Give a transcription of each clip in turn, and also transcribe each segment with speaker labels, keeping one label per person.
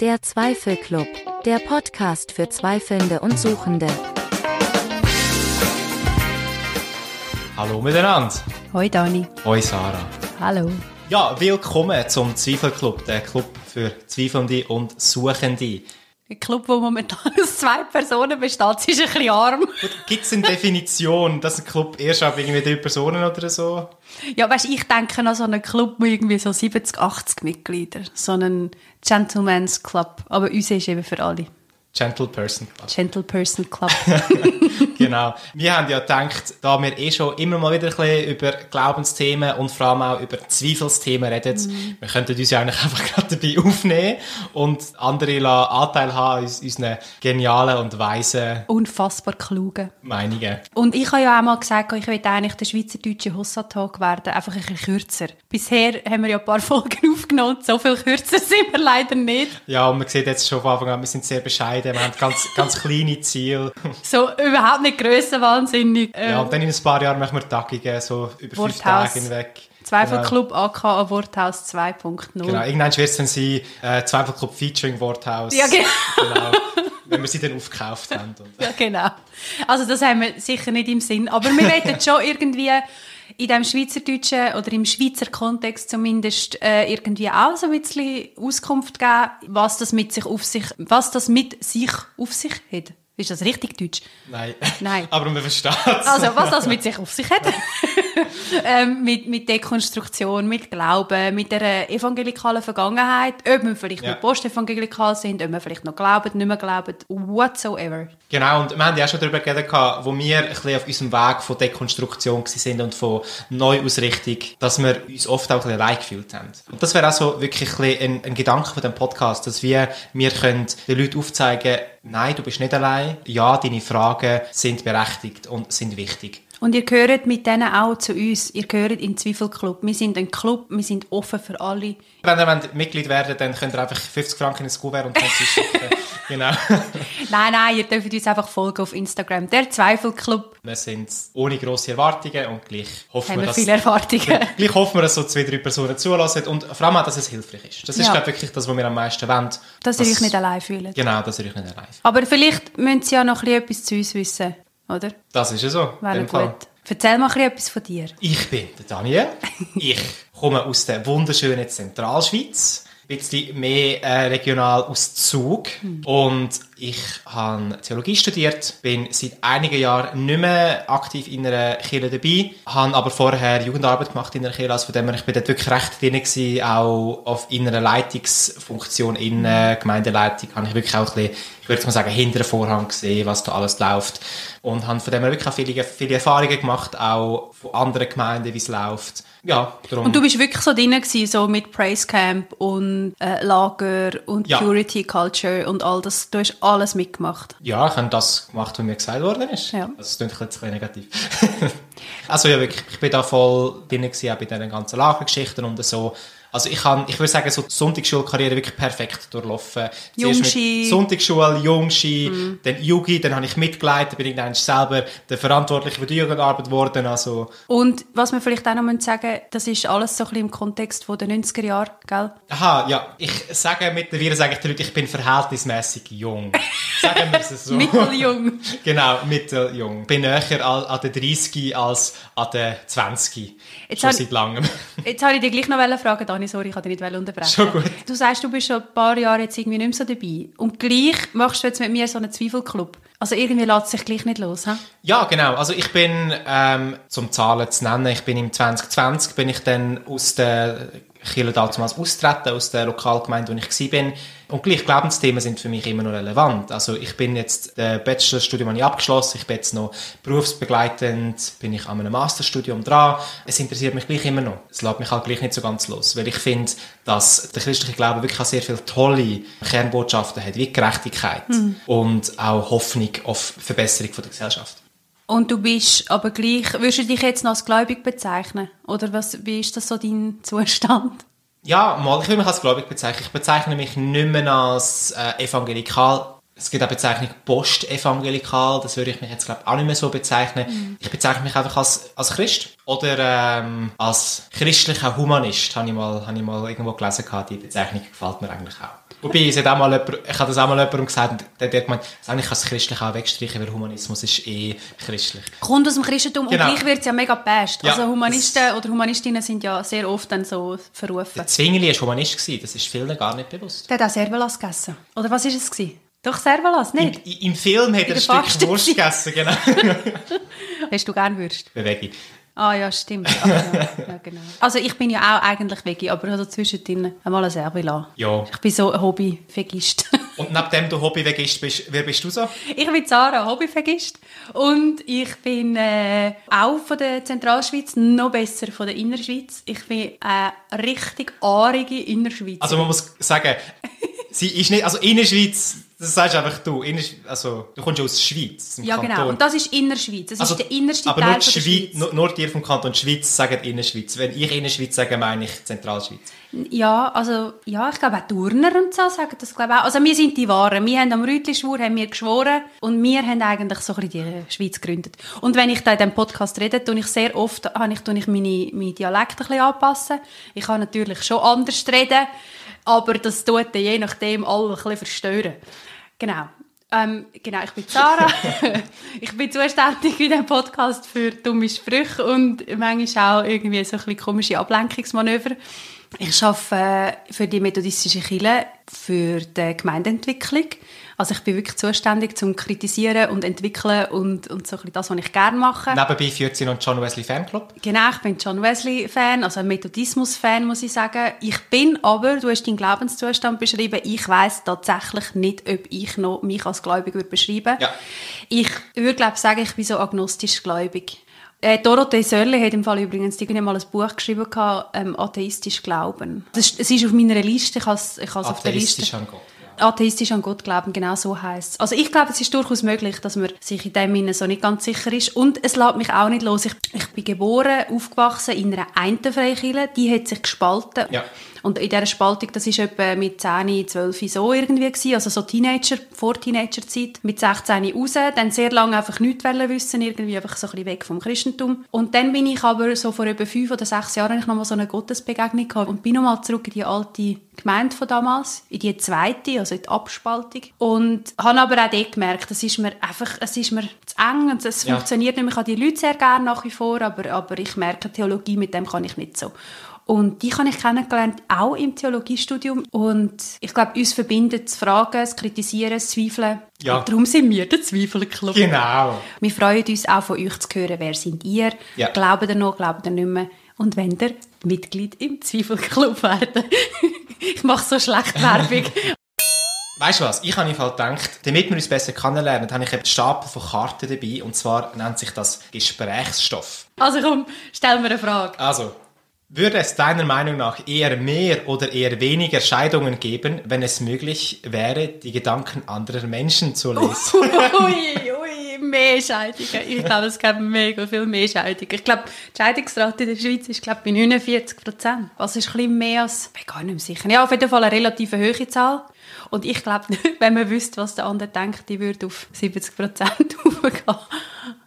Speaker 1: Der Zweifelclub, der Podcast für Zweifelnde und Suchende.
Speaker 2: Hallo miteinander.
Speaker 3: Hoi Dani.
Speaker 2: Hoi Sarah.
Speaker 3: Hallo.
Speaker 2: Ja, willkommen zum Zweifelclub, der Club für Zweifelnde und Suchende.
Speaker 3: Ein Club, wo momentan aus zwei Personen besteht, ist ein bisschen arm.
Speaker 2: Gibt es eine Definition, dass ein Club erst ab irgendwie drei Personen oder so?
Speaker 3: Ja, weißt, ich denke an so einen Club mit irgendwie so 70, 80 Mitgliedern. So einen Gentleman's Club. Aber uns ist eben für alle.
Speaker 2: Gentle Person Club.
Speaker 3: Gentle Person Club.
Speaker 2: genau. Wir haben ja gedacht, da wir eh schon immer mal wieder ein bisschen über Glaubensthemen und vor allem auch über Zweifelsthemen reden,
Speaker 3: Mhm.
Speaker 2: wir könnten uns ja eigentlich einfach gerade dabei aufnehmen und andere lassen Anteil haben an unseren genialen und weisen
Speaker 3: Unfassbar kluge.
Speaker 2: Meinungen.
Speaker 3: Und ich habe ja auch mal gesagt, ich will eigentlich der schweizerdeutsche Hossa-Talk werden, einfach ein bisschen kürzer. Bisher haben wir ja ein paar Folgen aufgenommen, so viel kürzer sind wir leider nicht.
Speaker 2: Ja, und man sieht jetzt schon von Anfang an, wir sind sehr bescheiden, wir haben ganz, ganz kleine Ziele.
Speaker 3: So überhaupt nicht grössenwahnsinnig. Äh,
Speaker 2: Ja, und dann in ein paar Jahren machen wir Tagungen, so über fünf
Speaker 3: Worthaus.
Speaker 2: Tage hinweg.
Speaker 3: Zweifelclub AK an Worthaus 2.0.
Speaker 2: Genau, irgendwann wird es dann sein, äh, Zweifelclub Featuring Worthaus.
Speaker 3: Ja, genau.
Speaker 2: genau. Wenn wir sie dann aufgekauft haben.
Speaker 3: Ja, genau. Also das haben wir sicher nicht im Sinn. Aber wir wollen schon irgendwie in dem schweizerdeutschen oder im Schweizer Kontext zumindest äh, irgendwie auch so ein bisschen Auskunft geben, was das mit sich auf sich, was das mit sich auf sich hat. Ist das richtig deutsch?
Speaker 2: nein.
Speaker 3: Nein.
Speaker 2: Aber man versteht es.
Speaker 3: Also, was das mit sich auf sich hat. ähm, mit, mit Dekonstruktion, mit Glauben, mit der evangelikalen Vergangenheit, ob wir vielleicht
Speaker 2: Ja.
Speaker 3: noch postevangelikal sind, ob wir vielleicht noch glauben, nicht mehr glauben, whatsoever.
Speaker 2: Genau, und wir haben ja auch schon darüber geredet, wo wir ein bisschen auf unserem Weg von Dekonstruktion sind und von Neuausrichtung, dass wir uns oft auch ein bisschen allein gefühlt haben. Und das wäre auch so wirklich ein, ein Gedanke von dem Podcast, dass wir, wir können den Leuten aufzeigen, nein, du bist nicht allein, ja, deine Fragen sind berechtigt und sind wichtig.
Speaker 3: Und ihr gehört mit denen auch zu uns. Ihr gehört in den Zweifelclub. Wir sind ein Club, wir sind offen für alle.
Speaker 2: Wenn ihr wollt Mitglied werden dann könnt ihr einfach 50 Franken in ein Kuvert und es schicken. genau.
Speaker 3: Nein, nein, ihr dürft uns einfach folgen auf Instagram. Der Zweifelclub
Speaker 2: Wir sind ohne grosse Erwartungen und gleich hoffen wir,
Speaker 3: wir
Speaker 2: dass...
Speaker 3: viele Erwartungen.
Speaker 2: Gleich hoffen wir, dass so zwei, drei Personen zulassen und vor allem auch, dass es hilfreich ist. Das ist,
Speaker 3: Ja.
Speaker 2: glaube ich, wirklich das, was wir am meisten wollen.
Speaker 3: Dass ihr euch nicht allein fühlt.
Speaker 2: Genau, dass ihr euch nicht allein fühlt.
Speaker 3: Aber vielleicht müssen sie ja noch ein bisschen etwas zu uns wissen, oder?
Speaker 2: Das ist ja so.
Speaker 3: Wäre
Speaker 2: Fall.
Speaker 3: gut. Erzähl mal etwas von dir.
Speaker 2: Ich bin der Daniel. Ich komme aus der wunderschönen Zentralschweiz. Ein bisschen mehr äh, regional aus Zug. Und ich habe Theologie studiert, bin seit einigen Jahren nicht mehr aktiv in einer Kirche dabei, habe aber vorher Jugendarbeit gemacht in einer Kirche, also von dem her, ich bin dort wirklich recht drin gewesen, auch auf, in einer Leitungsfunktion in äh, Gemeindeleitung, habe ich wirklich auch ein bisschen, ich würde mal sagen, hinter den Vorhang gesehen, was da alles läuft. Und habe von dem her wirklich auch viele, viele Erfahrungen gemacht, auch von anderen Gemeinden, wie es läuft. Ja, darum.
Speaker 3: Und du bist wirklich so drin gewesen, so mit Praise Camp und äh, Lager und
Speaker 2: Ja.
Speaker 3: Purity Culture und all das. Du hast alles mitgemacht.
Speaker 2: Ja, ich habe das gemacht, was mir gesagt worden ist.
Speaker 3: Ja.
Speaker 2: Das klingt jetzt ein bisschen negativ. also ja, wirklich, ich bin da voll drin gewesen, auch bei diesen ganzen Lagergeschichten und so. Also ich kann, ich würde sagen, so die Sonntagsschulkarriere wirklich perfekt durchlaufen. Mit Sonntagsschule, Jungski, dann Jugi, dann habe ich mitgeleitet, bin ich dann selber der Verantwortliche für die Jugendarbeit geworden. Also,
Speaker 3: Und was wir vielleicht auch noch sagen das ist alles so ein bisschen im Kontext von den 90er Jahren, gell?
Speaker 2: aha, ja, ich sage mittlerweile, sage ich den Leuten, ich bin verhältnismäßig jung. Sagen wir es so.
Speaker 3: Mitteljung.
Speaker 2: Genau, mitteljung. Bin näher an, an den 30 als an den 20.
Speaker 3: Jetzt
Speaker 2: Schon
Speaker 3: hab-
Speaker 2: seit langem.
Speaker 3: Jetzt wollte ich dich gleich noch fragen, Dani, sorry, ich kann dich nicht unterbrechen.
Speaker 2: Schon gut.
Speaker 3: Du sagst, du bist schon ein paar Jahre jetzt irgendwie nicht mehr so dabei. Und gleich machst du jetzt mit mir so einen Zweifelclub. Also irgendwie lässt es sich gleich nicht los, hä?
Speaker 2: Ja, genau. Also ich bin, ähm, zum Zahlen zu nennen, ich bin im 2020 bin ich dann aus der Kirche damals austreten, aus der Lokalgemeinde, wo ich war. Und gleich Glaubensthemen sind für mich immer noch relevant. Also ich bin jetzt, das Bachelorstudium habe ich abgeschlossen, ich bin jetzt noch berufsbegleitend, bin ich an einem Masterstudium dran. Es interessiert mich gleich immer noch. Es lässt mich halt gleich nicht so ganz los, weil ich finde, dass der christliche Glaube wirklich auch sehr viele tolle Kernbotschaften hat, wie Gerechtigkeit und auch Hoffnung auf Verbesserung von der Gesellschaft.
Speaker 3: Und du bist aber gleich, würdest du dich jetzt noch als gläubig bezeichnen? Oder was, wie ist das so dein Zustand?
Speaker 2: Ja, mal, ich will mich als gläubig bezeichnen. Ich bezeichne mich nicht mehr als äh, evangelikal. Es gibt auch Bezeichnung Postevangelikal, das würde ich mich jetzt glaube auch nicht mehr so bezeichnen. Ich bezeichne mich einfach als, als Christ oder ähm, als christlicher Humanist, habe ich, mal, habe ich mal irgendwo gelesen, gehabt. die Bezeichnung gefällt mir eigentlich auch. Wobei, es hat auch mal jemand, ich habe das auch mal jemandem gesagt, der, der hat gemeint, eigentlich kann das Christliche auch wegstreichen, weil Humanismus ist eh christlich.
Speaker 3: Kommt aus dem Christentum
Speaker 2: Genau.
Speaker 3: und gleich wird es ja mega best.
Speaker 2: Ja,
Speaker 3: also Humanisten oder Humanistinnen sind ja sehr oft dann so verrufen.
Speaker 2: Zwingli war Humanist, gewesen, das ist vielen gar nicht bewusst.
Speaker 3: Der hat auch Servalas gegessen. Oder was war es? Gewesen? Doch Servalas,
Speaker 2: Im,
Speaker 3: nicht?
Speaker 2: Im Film hat er ein Stück. Wurst gegessen, genau.
Speaker 3: Hast du gern Würst?
Speaker 2: Bewege.
Speaker 3: Ah ja, stimmt. Ah, ja. ja, genau. Also ich bin ja auch eigentlich Veggie, aber also zwischendrin einmal ein Servala.
Speaker 2: Ja.
Speaker 3: Ich bin so ein Hobby-Vegist.
Speaker 2: Und nachdem du Hobby-Vegist bist, wer bist du so?
Speaker 3: Ich bin Sarah, Hobbyvergisst. Und ich bin äh, auch von der Zentralschweiz, noch besser von der Innerschweiz. Ich bin eine richtig aarige Innerschweiz.
Speaker 2: Also man muss sagen, sie ist nicht, also Innerschweiz, das sagst einfach du, also du kommst ja aus der Schweiz,
Speaker 3: ja,
Speaker 2: Kanton.
Speaker 3: genau. Und das ist Innerschweiz. Das
Speaker 2: Also,
Speaker 3: ist der innerste
Speaker 2: aber
Speaker 3: Teil
Speaker 2: nur, die Schweiz,
Speaker 3: Schweiz.
Speaker 2: nur, nur die vom Kanton Schweiz sagen Innerschweiz. Wenn ich Innerschweiz sage, meine ich Zentralschweiz.
Speaker 3: Ja, also, ja, ich glaube auch Turner und so sagen das, glaube ich auch. Also wir sind die Wahren. Wir haben am Rütli-Schwur haben wir geschworen und wir haben eigentlich so ein bisschen die Schweiz gegründet. Und wenn ich da in diesem Podcast rede, tue ich sehr oft, habe ich, tue ich meine, meine Dialekte ein bisschen anpassen. Ich kann natürlich schon anders reden, aber das tut dann je nachdem alle ein bisschen verstören. Genau. Ähm, genau, ich bin Sarah. ich bin zuständig in diesem Podcast für dumme Sprüche und manchmal auch irgendwie so ein bisschen komische Ablenkungsmanöver. Ich arbeite äh, für die methodistische Kirche für die Gemeindeentwicklung. Also ich bin wirklich zuständig zum Kritisieren und Entwickeln und, und so ein bisschen das, was ich gerne mache.
Speaker 2: Nebenbei führt sie noch den John Wesley Fanclub.
Speaker 3: Genau, ich bin John Wesley-Fan, also ein Methodismus-Fan, muss ich sagen. Ich bin aber, du hast deinen Glaubenszustand beschrieben, ich weiß tatsächlich nicht, ob ich noch mich als gläubig würde beschreiben
Speaker 2: Ja.
Speaker 3: Ich würde, glaube ich, sagen, ich bin so agnostisch gläubig. Äh, Dorothee Sörle hat im Fall übrigens irgendwie mal ein Buch geschrieben, gehabt, ähm, «Atheistisch Glauben». Ist, es ist auf meiner Liste, ich habe es es auf der Liste.
Speaker 2: Atheistisch an Gott.
Speaker 3: Atheistisch an Gott glauben, genau so heißt Also ich glaube, es ist durchaus möglich, dass man sich in dem Sinne so nicht ganz sicher ist. Und es lässt mich auch nicht los. Ich, ich bin geboren, aufgewachsen in einer Eintenfreikirche, die hat sich gespalten.
Speaker 2: Ja.
Speaker 3: Und in dieser Spaltung, das ist etwa mit 10, 12 so irgendwie gewesen, also so Teenager, vor Teenagerzeit, mit 16 raus, dann sehr lange einfach nichts wollen wissen, irgendwie einfach so ein bisschen weg vom Christentum. Und dann bin ich aber so vor etwa fünf oder sechs Jahren habe ich nochmal so eine Gottesbegegnung gehabt und bin nochmal zurück in die alte Gemeinde von damals, in die zweite, also in die Abspaltung. Und habe aber auch dort gemerkt, es ist mir einfach, es ist mir zu eng und es
Speaker 2: Ja.
Speaker 3: funktioniert nicht mehr. Ich habe die Leute sehr gerne nach wie vor, aber, aber ich merke, Theologie, mit dem kann ich nicht so. Und die habe ich kennengelernt, auch im Theologiestudium. Und ich glaube, uns verbindet das Fragen, das Kritisieren, das Zweifeln.
Speaker 2: Ja.
Speaker 3: Und darum sind wir der Zweifelclub.
Speaker 2: Genau.
Speaker 3: Wir freuen uns auch von euch zu hören, wer sind ihr?
Speaker 2: Ja.
Speaker 3: Glaubt ihr noch, glaubt ihr nicht mehr? Und wenn ihr Mitglied im Zweifelclub werden. ich mache so schlecht Werbung.
Speaker 2: Weißt du was? Ich habe Fall gedacht, damit wir uns besser kennenlernen, habe ich einen Stapel von Karten dabei. Und zwar nennt sich das Gesprächsstoff.
Speaker 3: Also komm, stell mir eine Frage.
Speaker 2: Also, würde es deiner Meinung nach eher mehr oder eher weniger Scheidungen geben, wenn es möglich wäre, die Gedanken anderer Menschen zu lesen?
Speaker 3: ui, ui, mehr Scheidungen. Ich glaube, es gibt mega viel mehr Scheidungen. Ich glaube, die Scheidungsrate in der Schweiz ist glaube ich, bei 49 Prozent. Was ist ein bisschen mehr als, ich bin gar nicht mehr sicher. Ja, auf jeden Fall eine relativ hohe Zahl. Und ich glaube, wenn man wüsste, was der andere denkt, die würde auf 70 Prozent hochgehen.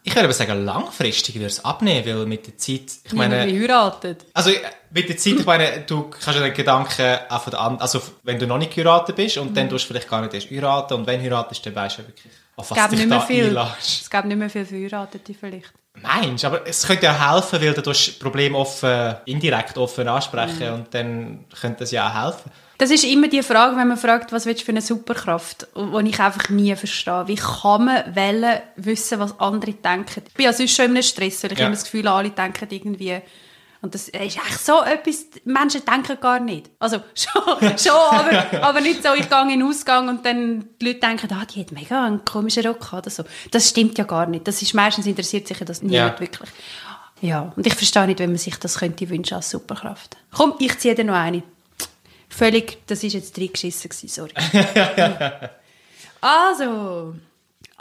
Speaker 2: Ich würde aber sagen, langfristig würde es abnehmen, weil mit der Zeit, ich meine,
Speaker 3: heiratet.
Speaker 2: also äh, mit der Zeit, ich meine, du kannst ja den Gedanken auch von der anderen, also wenn du noch nicht geheiratet bist und
Speaker 3: Mhm.
Speaker 2: dann tust du vielleicht gar nicht erst heiraten und wenn du heiratest, dann weißt du wirklich, auf
Speaker 3: Es
Speaker 2: was
Speaker 3: gab
Speaker 2: dich
Speaker 3: nicht mehr
Speaker 2: da
Speaker 3: viel.
Speaker 2: einlässt.
Speaker 3: Es gab nicht mehr viel Verheiratete vielleicht.
Speaker 2: Meinst? Aber es könnte ja helfen, weil du das Problem offen, indirekt offen ansprechen
Speaker 3: Mhm.
Speaker 2: und dann könnte es ja auch helfen.
Speaker 3: Das ist immer die Frage, wenn man fragt, was willst du für eine Superkraft, die ich einfach nie verstehe. Wie kann man wollen, wissen, was andere denken? Ich bin ja sonst schon in einem Stress, weil ich
Speaker 2: Ja.
Speaker 3: immer das Gefühl habe, alle denken irgendwie... Und das ist echt so etwas, Menschen denken gar nicht. Also schon, schon aber, aber nicht so, ich gehe in den Ausgang und dann die Leute denken, ah, die hat mega einen komischen Rock oder so. Das stimmt ja gar nicht. Das ist, meistens interessiert sich ja das niemand
Speaker 2: Ja.
Speaker 3: wirklich. Ja, und ich verstehe nicht, wenn man sich das könnte wünschen als Superkraft. Komm, ich ziehe dir noch eine. Völlig, das ist jetzt reingeschissen gewesen, sorry. also,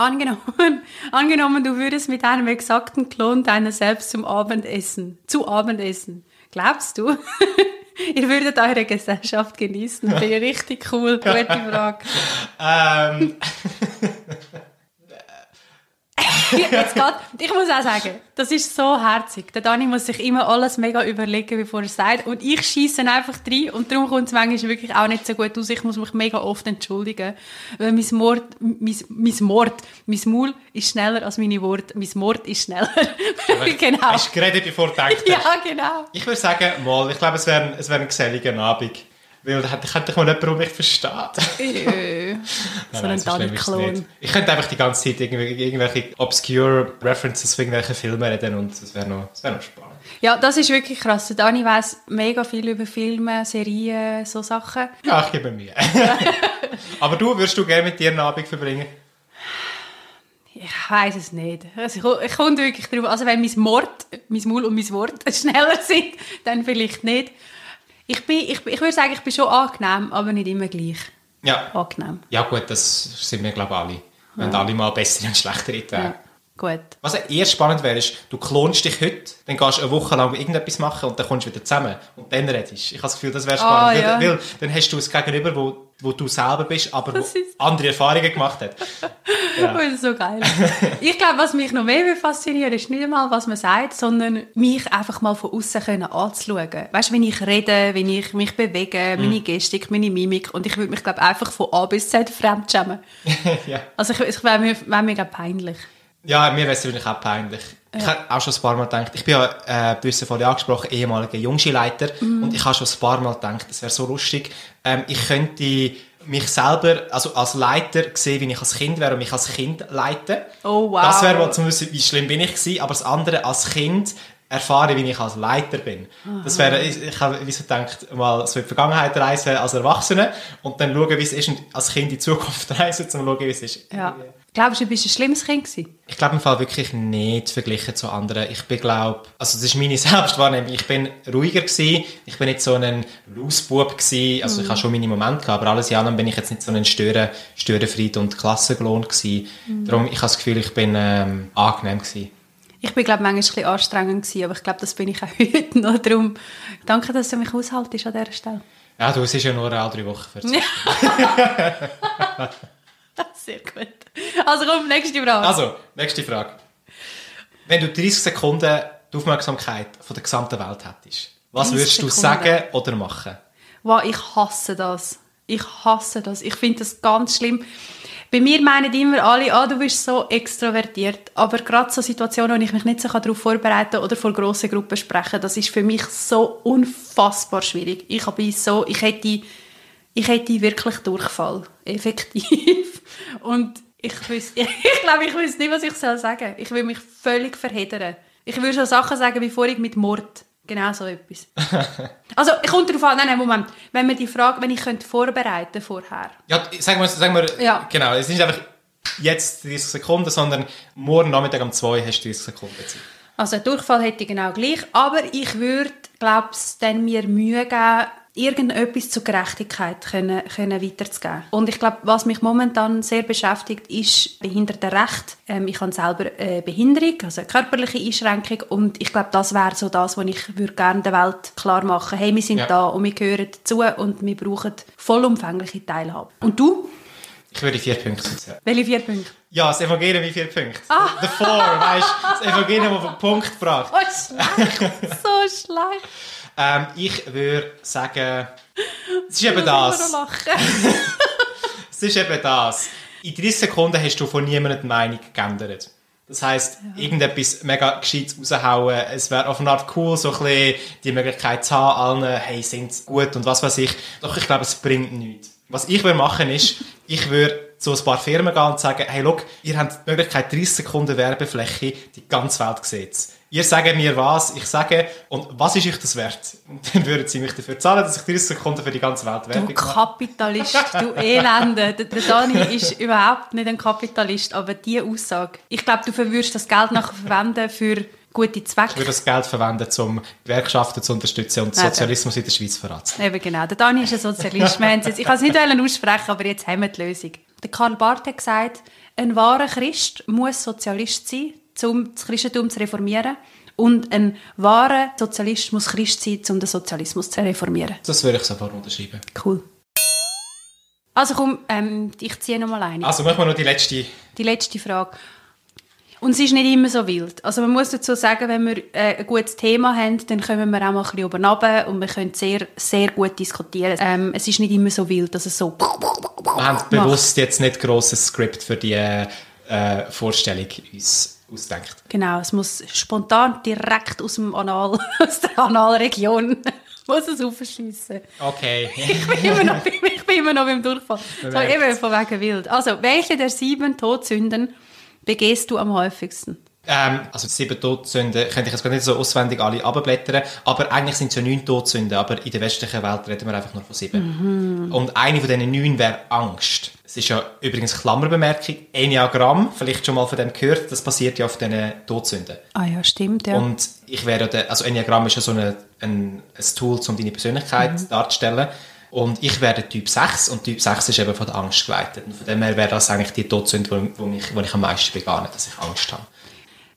Speaker 3: angenommen, angenommen, du würdest mit einem exakten Klon deiner selbst zum Abendessen, zu Abendessen. Glaubst du, ihr würdet eure Gesellschaft genießen? Finde ich richtig cool. Gute Frage.
Speaker 2: Ähm,
Speaker 3: Jetzt geht, ich muss auch sagen, das ist so herzig. Der Dani muss sich immer alles mega überlegen, bevor er es sagt. Und ich schieße einfach rein. Und darum kommt es manchmal wirklich auch nicht so gut aus. Ich muss mich mega oft entschuldigen. Weil mein Mord, mein, mein Mord, mein Maul ist schneller als meine Worte. Mein Mord ist schneller.
Speaker 2: genau. Hast du geredet, bevor du denkst?
Speaker 3: Ja, genau.
Speaker 2: Ich würde sagen, mal, ich glaube, es wäre wär ein geselliger Abend. Weil da könnte ich mal jemanden, der mich versteht.
Speaker 3: Äh, so ein Dani-Klon.
Speaker 2: Ich könnte einfach die ganze Zeit irgendwelche, irgendwelche obscure References für irgendwelche Filme reden und das wäre noch, wär noch spannend.
Speaker 3: Ja, das ist wirklich krass. Der Dani weiss mega viel über Filme, Serien, so Sachen.
Speaker 2: Ja, ich gebe mir. Aber du, würdest du gerne mit dir einen Abend verbringen?
Speaker 3: Ich weiß es nicht. Also ich, ich komme wirklich drauf. Also wenn mein Mord, mein Maul und mein Wort schneller sind, dann vielleicht nicht. Ich, bin, ich, ich würde sagen, ich bin schon angenehm, aber nicht immer gleich.
Speaker 2: Ja.
Speaker 3: Angenehm.
Speaker 2: Ja gut, das sind wir glaube ich alle. Wenn ja. alle mal bessere und schlechtere Tage. Ja.
Speaker 3: Gut.
Speaker 2: Was eher spannend wäre, ist, du klonst dich heute, dann gehst du eine Woche lang irgendetwas machen und dann kommst du wieder zusammen und dann redest. Ich habe das Gefühl, das wäre spannend.
Speaker 3: Oh, ja.
Speaker 2: weil, weil, dann hast du es Gegenüber, wo, wo du selber bist, aber wo andere Erfahrungen gemacht hat.
Speaker 3: Ja. Das ist so geil. Ich glaube, was mich noch mehr fasziniert, ist nicht einmal, was man sagt, sondern mich einfach mal von außen anzuschauen. Weißt du, wenn ich rede, wenn ich mich bewege, meine mhm. Gestik, meine Mimik und ich würde mich, glaube einfach von A bis Z fremdschämen. ja. Also ich, ich wäre mir, wär mir peinlich.
Speaker 2: Ja, mir wäre es natürlich auch peinlich. Ja. Ich habe auch schon ein paar Mal gedacht, ich bin ja, äh, hast vorhin angesprochen, ehemaliger Jungskileiter mhm. und ich habe schon ein paar Mal gedacht, das wäre so lustig, ähm, ich könnte mich selber, also als Leiter sehen, wie ich als Kind wäre und mich als Kind leiten.
Speaker 3: Oh wow.
Speaker 2: Das wäre mal zum wissen, wie schlimm bin ich gewesen, aber das andere als Kind erfahre, wie ich als Leiter bin. Aha. Das wäre, ich, ich habe wie so gedacht, mal so in die Vergangenheit reisen als Erwachsene und dann schauen, wie es ist, und als Kind in die Zukunft reisen, um zu schauen, wie es ist.
Speaker 3: Ja. Glaubst du, du bist ein schlimmes Kind gewesen?
Speaker 2: Ich glaube im Fall wirklich nicht verglichen zu anderen. Ich bin glaube, also das ist meine Selbstwahrnehmung. Ich bin ruhiger gewesen. Ich bin nicht so ein Lausbub gewesen. Also mhm. ich habe schon meine Momente gehabt, aber alles in allem bin ich jetzt nicht so ein Stören, Störenfried und Klassengelohnt gewesen. Mhm. Darum, ich habe das Gefühl, ich bin ähm, angenehm gewesen.
Speaker 3: Ich bin, glaube manchmal ein bisschen anstrengend gewesen, aber ich glaube, das bin ich auch heute noch. Darum, danke, dass du mich aushaltest an dieser Stelle.
Speaker 2: Ja, du, es ist ja nur alle drei Wochen.
Speaker 3: Sehr gut. Also komm, nächste Frage.
Speaker 2: Also, nächste Frage. Wenn du 30 Sekunden die Aufmerksamkeit von der gesamten Welt hättest, was würdest du Sekunden. sagen oder machen?
Speaker 3: Wow, ich hasse das. Ich hasse das. Ich finde das ganz schlimm. Bei mir meinen immer alle, ah, du bist so extrovertiert. Aber gerade so Situationen, wo ich mich nicht so darauf vorbereiten kann oder vor grossen Gruppen sprechen, das ist für mich so unfassbar schwierig. Ich, bin so, ich, hätte, ich hätte wirklich Durchfall. Effektiv. Und ich, wüs, ich, glaube, ich wüsste nicht, was ich soll sagen soll. Ich will mich völlig verheddern. Ich würde so Sachen sagen wie vorhin mit Mord. Genau so etwas. also, ich komme darauf an, nein, nein, Moment. Wenn man die Frage, wenn ich könnte vorbereiten vorher.
Speaker 2: Ja, sagen wir, sagen wir ja. genau, es ist nicht einfach jetzt 30 Sekunden, sondern morgen Nachmittag um 2 hast du 30 Sekunden Zeit.
Speaker 3: Also, Durchfall hätte ich genau gleich, aber ich würde, glaube ich, dann mir Mühe geben, irgendetwas zur Gerechtigkeit können, können weiterzugeben. Und ich glaube, was mich momentan sehr beschäftigt, ist Behindertenrecht. Ähm, ich habe selber eine Behinderung, also eine körperliche Einschränkung und ich glaube, das wäre so das, was ich würde gerne der Welt klar machen Hey, wir sind ja. da und wir gehören dazu und wir brauchen vollumfängliche Teilhabe. Und du?
Speaker 2: Ich würde vier Punkte setzen.
Speaker 3: Welche vier Punkte?
Speaker 2: Ja, das Evangelium wie vier Punkte. Ah. The Four, weißt du? Das Evangelium auf den Punkt gebracht.
Speaker 3: Oh, schlecht. so schlecht.
Speaker 2: Ähm, ich würde sagen, es ist eben das. es ist eben das. In 30 Sekunden hast du von niemandem die Meinung geändert. Das heisst, ja. irgendetwas mega Gescheites raushauen. Es wäre auf eine Art cool, so ein bisschen die Möglichkeit zu haben, allen, hey, sind sie gut und was weiß ich. Doch ich glaube, es bringt nichts. Was ich würde machen ist, ich würde zu ein paar Firmen gehen und sagen, hey, look, ihr habt die Möglichkeit, 30 Sekunden Werbefläche, die ganze Welt sieht Ihr sagt mir was, ich sage, und was ist euch das wert? Und dann würden sie mich dafür zahlen, dass ich 30 Sekunden für die ganze Welt Werbung
Speaker 3: Du Kapitalist, du Elende. Der, Dani ist überhaupt nicht ein Kapitalist, aber diese Aussage, ich glaube, du würdest das Geld nachher verwenden für gute Zwecke. Ich
Speaker 2: würde das Geld verwenden, um Gewerkschaften zu unterstützen und den Sozialismus in der Schweiz voranzubringen.
Speaker 3: Eben genau. Der Dani ist ein Sozialist. ich kann es nicht aussprechen, aber jetzt haben wir die Lösung. Der Karl Barth hat gesagt, ein wahrer Christ muss Sozialist sein, um das Christentum zu reformieren. Und ein wahrer Sozialist muss Christ sein, um den Sozialismus zu reformieren.
Speaker 2: Das würde ich sofort unterschreiben.
Speaker 3: Cool. Also komm, ähm, ich ziehe noch mal eine.
Speaker 2: Also machen wir noch die letzte.
Speaker 3: Die letzte Frage. Und es ist nicht immer so wild. Also man muss dazu sagen, wenn wir äh, ein gutes Thema haben, dann können wir auch mal ein bisschen oben runter und wir können sehr, sehr gut diskutieren. Ähm, es ist nicht immer so wild, dass es so...
Speaker 2: Wir haben bewusst jetzt nicht ein grosses Skript für die äh, Vorstellung uns ausdenkt.
Speaker 3: Genau, es muss spontan direkt aus dem Anal, aus der Analregion muss es aufschiessen.
Speaker 2: Okay.
Speaker 3: ich, bin immer noch, ich bin immer noch beim Durchfall. So, eben von wegen wild. Also, welche der sieben Todsünden begehst du am häufigsten?
Speaker 2: Ähm, also sieben Todsünden könnte ich jetzt gar nicht so auswendig alle abblättern, aber eigentlich sind es ja neun Todsünden, aber in der westlichen Welt reden wir einfach nur von sieben. Mhm. Und eine von diesen neun wäre Angst. Es ist ja übrigens Klammerbemerkung, Enneagramm, vielleicht schon mal von dem gehört, das basiert ja auf diesen Todsünden.
Speaker 3: Ah ja, stimmt, ja.
Speaker 2: Und ich wäre, der, also Enneagramm ist ja so eine, ein, ein Tool, um deine Persönlichkeit mhm. darzustellen. Und ich wäre Typ 6 und Typ 6 ist eben von der Angst geleitet. Und von dem her wäre das eigentlich die Todsünde, wo, wo, mich, wo ich am meisten begann, dass ich Angst habe.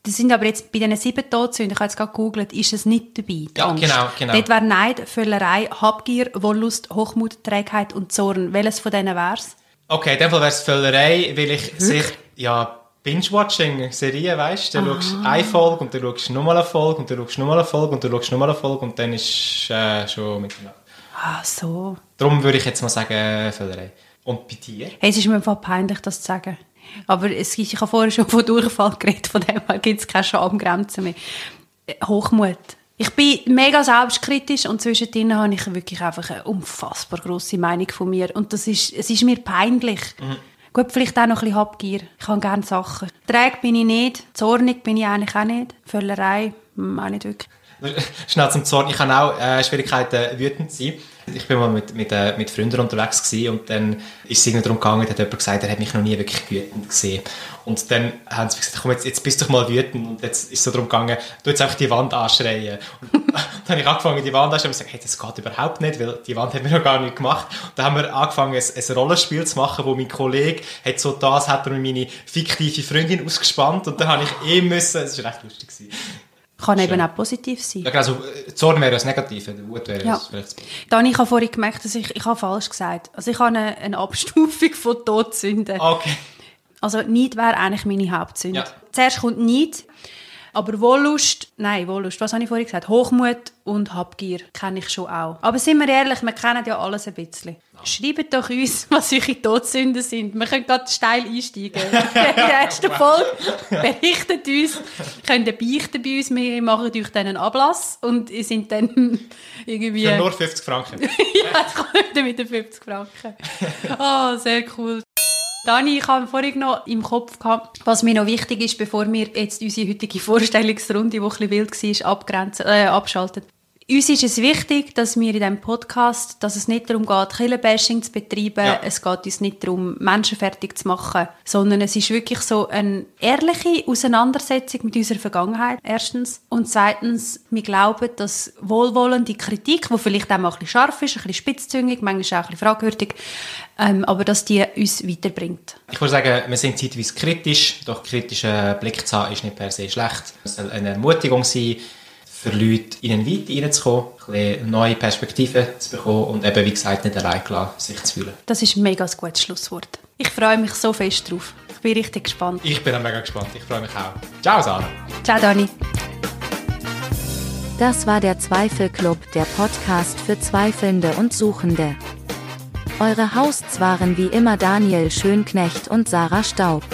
Speaker 3: Das sind aber jetzt bei diesen sieben Todsünden, ich habe jetzt gerade gegoogelt, ist es nicht dabei.
Speaker 2: Ja, Angst. genau, genau.
Speaker 3: Dort wäre Neid, Völlerei, Habgier, Wollust, Hochmut, Trägheit und Zorn. Welches von denen wäre es?
Speaker 2: Okay, in dem Fall wäre es Völlerei, weil ich sehr, ja, Binge-Watching, Serien, weißt du, dann schaust du eine Folge und dann schaust du nochmal eine Folge und dann schaust du nochmal eine Folge und dann schaust du nochmal eine Folge und dann ist äh, schon Mitternacht.
Speaker 3: Ah, so.
Speaker 2: Darum würde ich jetzt mal sagen Völlerei. Und bei dir?
Speaker 3: Hey, es ist mir einfach peinlich, das zu sagen. Aber es, ich habe vorher schon von Durchfall geredet, von dem her gibt es keine Schamgrenzen mehr. Hochmut. Ich bin mega selbstkritisch und zwischendrin habe ich wirklich einfach eine unfassbar grosse Meinung von mir. Und das ist, es ist mir peinlich. Mhm. Gut, vielleicht auch noch ein bisschen Habgier. Ich habe gerne Sachen. Träg bin ich nicht, zornig bin ich eigentlich auch nicht. Völlerei, auch nicht wirklich.
Speaker 2: Schnell zum Zorn. Ich habe auch äh, Schwierigkeiten, wütend zu sein. Ich bin mal mit, mit, äh, mit Freunden unterwegs gewesen und dann ist es darum gegangen, hat jemand gesagt, er hat mich noch nie wirklich wütend gesehen. Und dann haben sie gesagt, komm, jetzt, jetzt bist du doch mal wütend. Und jetzt ist es so darum gegangen, du jetzt einfach die Wand anschreien. Und dann habe ich angefangen, die Wand anzuschreien und gesagt, hey, das geht überhaupt nicht, weil die Wand hat mir noch gar nicht gemacht. Und dann haben wir angefangen, ein, ein Rollenspiel zu machen, wo mein Kollege hat so das, hat er meine fiktive Freundin ausgespannt und dann habe ich eh müssen, es war recht lustig. Gewesen.
Speaker 3: Kann eben auch positiv sein.
Speaker 2: Ja, also Zorn wäre das Negative, Wut wäre ja. das vielleicht
Speaker 3: Dann, ich habe vorhin gemerkt, dass ich, ich habe falsch gesagt. Also ich habe eine, eine Abstufung von Todsünden.
Speaker 2: Okay.
Speaker 3: Also Neid wäre eigentlich meine Hauptsünde. Ja. Zuerst kommt Neid, aber Wollust, nein, Wollust, was habe ich vorhin gesagt? Hochmut und Habgier kenne ich schon auch. Aber sind wir ehrlich, wir kennen ja alles ein bisschen. Schreibt doch uns, was eure Todsünden sind. Wir können gerade steil einsteigen. In der ersten Folge berichtet uns, könnt ihr beichten bei uns, wir machen euch dann einen Ablass und ihr sind dann irgendwie...
Speaker 2: Für nur 50 Franken.
Speaker 3: ja, es kommt mit den 50 Franken. Oh, sehr cool. Dani, ich habe vorhin noch im Kopf gehabt, was mir noch wichtig ist, bevor wir jetzt unsere heutige Vorstellungsrunde, die ein bisschen wild war, äh, abschalten. Uns ist es wichtig, dass wir in diesem Podcast, dass es nicht darum geht, Killenbashing zu betreiben, ja. es geht uns nicht darum, Menschen fertig zu machen, sondern es ist wirklich so eine ehrliche Auseinandersetzung mit unserer Vergangenheit, erstens. Und zweitens, wir glauben, dass wohlwollende Kritik, die vielleicht auch mal ein bisschen scharf ist, ein bisschen spitzzüngig, manchmal auch ein bisschen fragwürdig, ähm, aber dass die uns weiterbringt.
Speaker 2: Ich würde sagen, wir sind zeitweise kritisch, doch kritischer Blick zu haben ist nicht per se schlecht. Es soll eine Ermutigung sein, für Leute in den Weite reinzukommen, ein neue Perspektiven zu bekommen und eben, wie gesagt, nicht allein gelassen, sich zu fühlen.
Speaker 3: Das ist ein mega gutes Schlusswort. Ich freue mich so fest drauf. Ich bin richtig gespannt.
Speaker 2: Ich bin auch mega gespannt. Ich freue mich auch. Ciao, Sarah.
Speaker 3: Ciao, Dani.
Speaker 1: Das war der Zweifelclub, der Podcast für Zweifelnde und Suchende. Eure Hosts waren wie immer Daniel Schönknecht und Sarah Staub.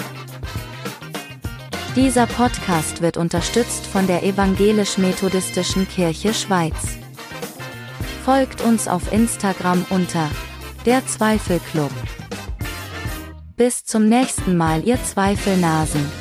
Speaker 1: Dieser Podcast wird unterstützt von der Evangelisch-Methodistischen Kirche Schweiz. Folgt uns auf Instagram unter der Zweifelclub. Bis zum nächsten Mal, ihr Zweifelnasen.